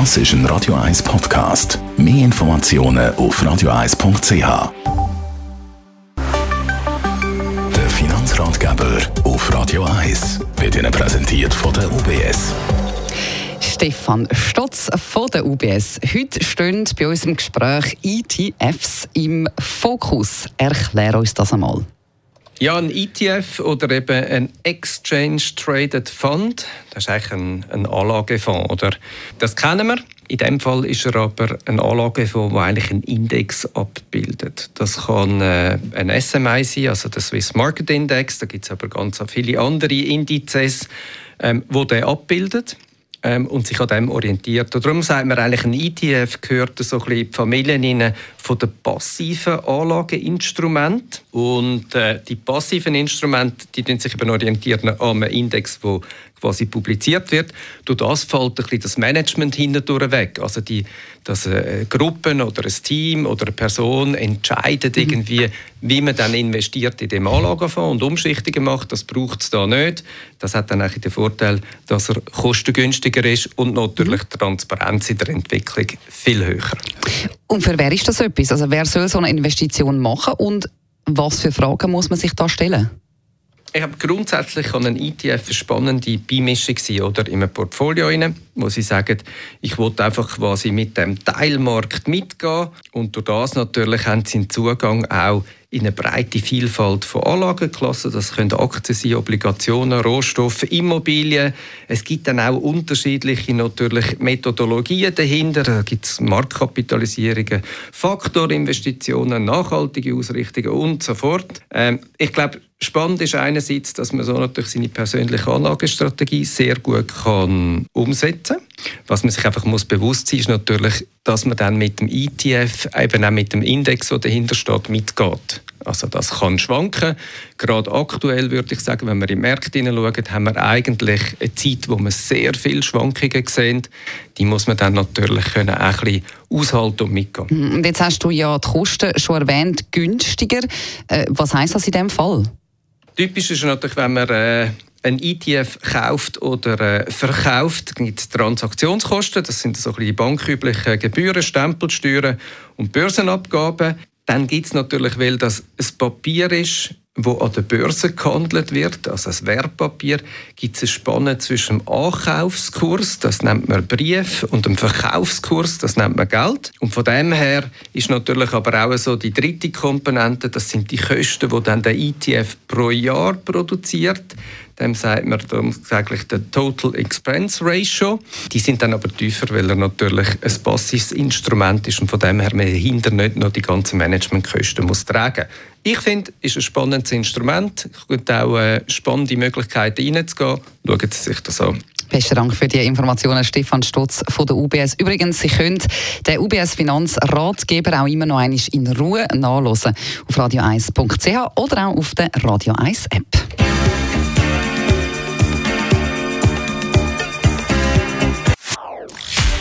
Das ist ein Radio 1 Podcast. Mehr Informationen auf radio1.ch. Der Finanzratgeber auf Radio 1 wird Ihnen präsentiert von der UBS. Stefan Stotz von der UBS. Heute stehen bei unserem Gespräch ETFs im Fokus. Erklär uns das einmal. Ja, ein ETF oder eben ein Exchange Traded Fund, das ist eigentlich ein, ein Anlagefonds, oder? Das kennen wir. In dem Fall ist er aber ein Anlagefonds, der eigentlich einen Index abbildet. Das kann äh, ein SMI sein, also der Swiss Market Index. Da gibt es aber ganz viele andere Indizes, ähm, wo der abbildet ähm, und sich an dem orientiert. Und darum sagt man eigentlich, ein ETF gehört so ein bisschen in die Familien von den passiven Anlageinstrumenten. Und äh, die passiven Instrumente die sich eben orientieren an einem Index, der quasi publiziert wird. Durch das fällt ein bisschen das Management hindurch weg. Also die, dass eine Gruppe oder ein Team oder eine Person entscheidet irgendwie, wie man dann investiert in dem Anlagefonds und Umschichtungen macht. Das braucht es da nicht. Das hat dann eigentlich den Vorteil, dass er kostengünstiger ist und natürlich die Transparenz in der Entwicklung viel höher. Und für wer ist das etwas? Also wer soll so eine Investition machen und was für Fragen muss man sich da stellen? Ich habe grundsätzlich an einen ETF eine spannende Beimischung sein, oder in einem Portfolio rein, wo sie sagen, ich wollte einfach quasi mit dem Teilmarkt mitgehen und durch das natürlich haben sie einen Zugang auch in eine breite Vielfalt von Anlageklassen. Das können Aktien sein, Obligationen, Rohstoffe, Immobilien. Es gibt dann auch unterschiedliche natürlich Methodologien dahinter. Da gibt es Marktkapitalisierungen, Faktorinvestitionen, nachhaltige Ausrichtungen und so fort. Ähm, ich glaube, Spannend ist einerseits, dass man so natürlich seine persönliche Anlagestrategie sehr gut kann umsetzen kann. Was man sich einfach muss bewusst sein ist natürlich, dass man dann mit dem ETF, eben auch mit dem Index, der dahinter steht, mitgeht. Also das kann schwanken. Gerade aktuell würde ich sagen, wenn wir in die Märkte hineinschauen, haben wir eigentlich eine Zeit, wo wir sehr viele Schwankungen sehen. Die muss man dann natürlich können auch ein bisschen aushalten und mitgehen. Mhm. Und jetzt hast du ja die Kosten schon erwähnt, günstiger. Äh, was heißt das in dem Fall? Typisch ist natürlich, wenn man äh, ein ETF kauft oder äh, verkauft, gibt es Transaktionskosten. Das sind so die banküblichen Gebühren, Stempelsteuern und Börsenabgaben. Dann gibt es natürlich, weil das ein Papier ist, wo an der Börse gehandelt wird, also als Wertpapier, gibt es eine Spanne zwischen dem Ankaufskurs, das nennt man Brief, und dem Verkaufskurs, das nennt man Geld. Und von dem her ist natürlich aber auch so die dritte Komponente, das sind die Kosten, die dann der ETF pro Jahr produziert dem sagt man tatsächlich der Total Expense Ratio. Die sind dann aber tiefer, weil er natürlich ein passives Instrument ist und von dem her man hinter nicht noch die ganzen Managementkosten muss tragen. Ich finde, es ist ein spannendes Instrument. Es gibt auch äh, spannende Möglichkeiten reinzugehen. Schauen Sie sich das an. Besten Dank für die Informationen, Stefan Stutz von der UBS. Übrigens, Sie können den UBS Finanzratgeber auch immer noch einmal in Ruhe nachlesen auf radio1.ch oder auch auf der Radio 1 App.